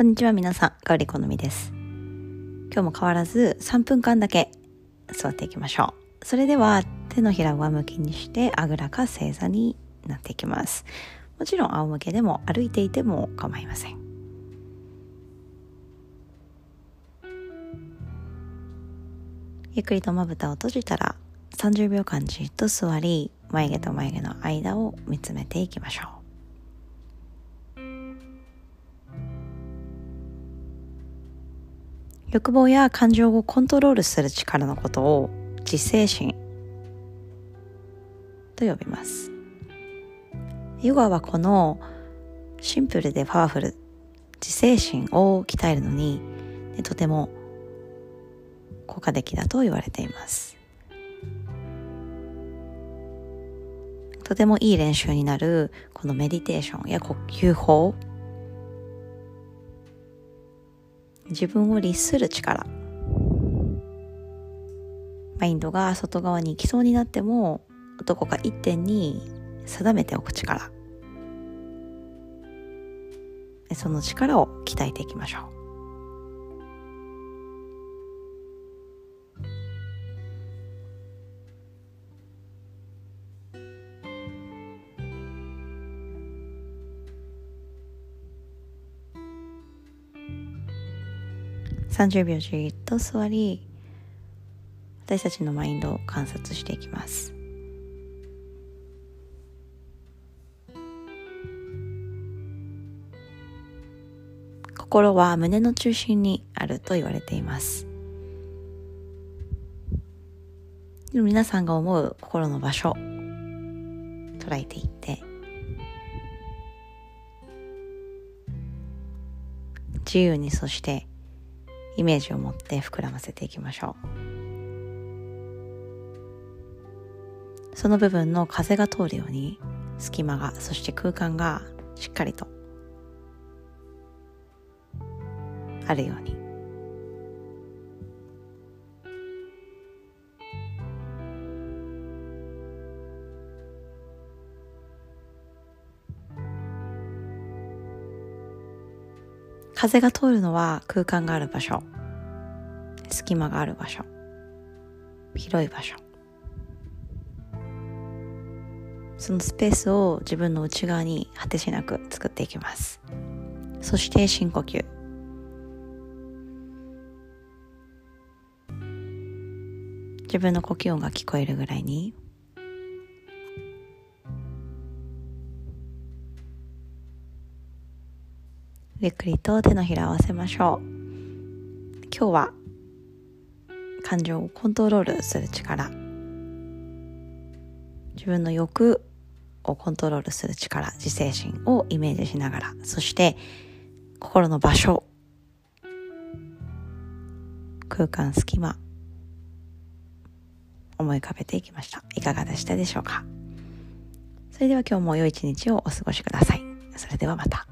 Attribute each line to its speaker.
Speaker 1: こんにちは皆さん、香り好みです。今日も変わらず3分間だけ座っていきましょう。それでは手のひらを上向きにしてあぐらか正座になっていきます。もちろん仰向けでも歩いていても構いません。ゆっくりとまぶたを閉じたら30秒間じっと座り眉毛と眉毛の間を見つめていきましょう。欲望や感情をコントロールする力のことを自制心と呼びます。ヨガはこのシンプルでパワフル自制心を鍛えるのにとても効果的だと言われています。とてもいい練習になるこのメディテーションや呼吸法自分を律する力。マインドが外側に行きそうになってもどこか一点に定めておく力。その力を鍛えていきましょう。30秒じっと座り私たちのマインドを観察していきます。心は胸の中心にあると言われています。皆さんが思う心の場所捉えていって自由にそしてイメージを持って膨らませていきましょう。その部分の風が通るように隙間がそして空間がしっかりとあるように。風が通るのは空間がある場所。隙間がある場所。広い場所。そのスペースを自分の内側に果てしなく作っていきます。そして深呼吸。自分の呼吸音が聞こえるぐらいにゆっくりと手のひらを合わせましょう。今日は感情をコントロールする力。自分の欲をコントロールする力。自制心をイメージしながら。そして心の場所。空間隙間。思い浮かべていきました。いかがでしたでしょうか？それでは今日も良い一日をお過ごしください。それではまた。